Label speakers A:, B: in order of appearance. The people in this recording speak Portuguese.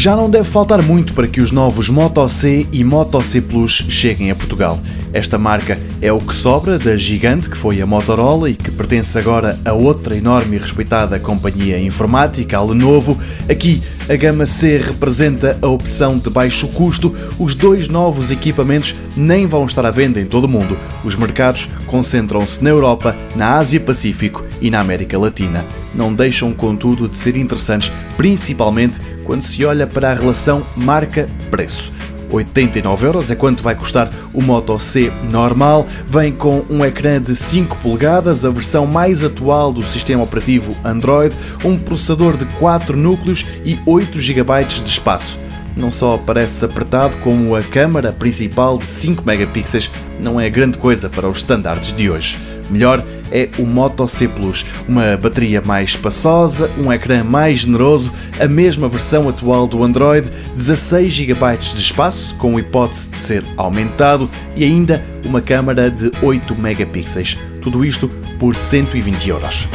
A: Já não deve faltar muito para que os novos Moto C e Moto C Plus cheguem a Portugal. Esta marca é o que sobra da gigante que foi a Motorola e que pertence agora a outra enorme e respeitada companhia informática, a Lenovo. Aqui, a gama C representa a opção de baixo custo. Os dois novos equipamentos nem vão estar à venda em todo o mundo. Os mercados concentram-se na Europa, na Ásia-Pacífico e na América Latina. Não deixam, contudo, de ser interessantes, principalmente quando se olha para a relação marca-preço. 89 euros é quanto vai custar o Moto C normal. Vem com um ecrã de 5 polegadas, a versão mais atual do sistema operativo Android, um processador de 4 núcleos e 8 GB de espaço. Não só parece apertado, como a câmara principal de 5 megapixels não é grande coisa para os estándares de hoje. Melhor é o Moto C Plus, uma bateria mais espaçosa, um ecrã mais generoso, a mesma versão atual do Android, 16 GB de espaço, com hipótese de ser aumentado, e ainda uma câmara de 8 megapixels. Tudo isto por 120 euros.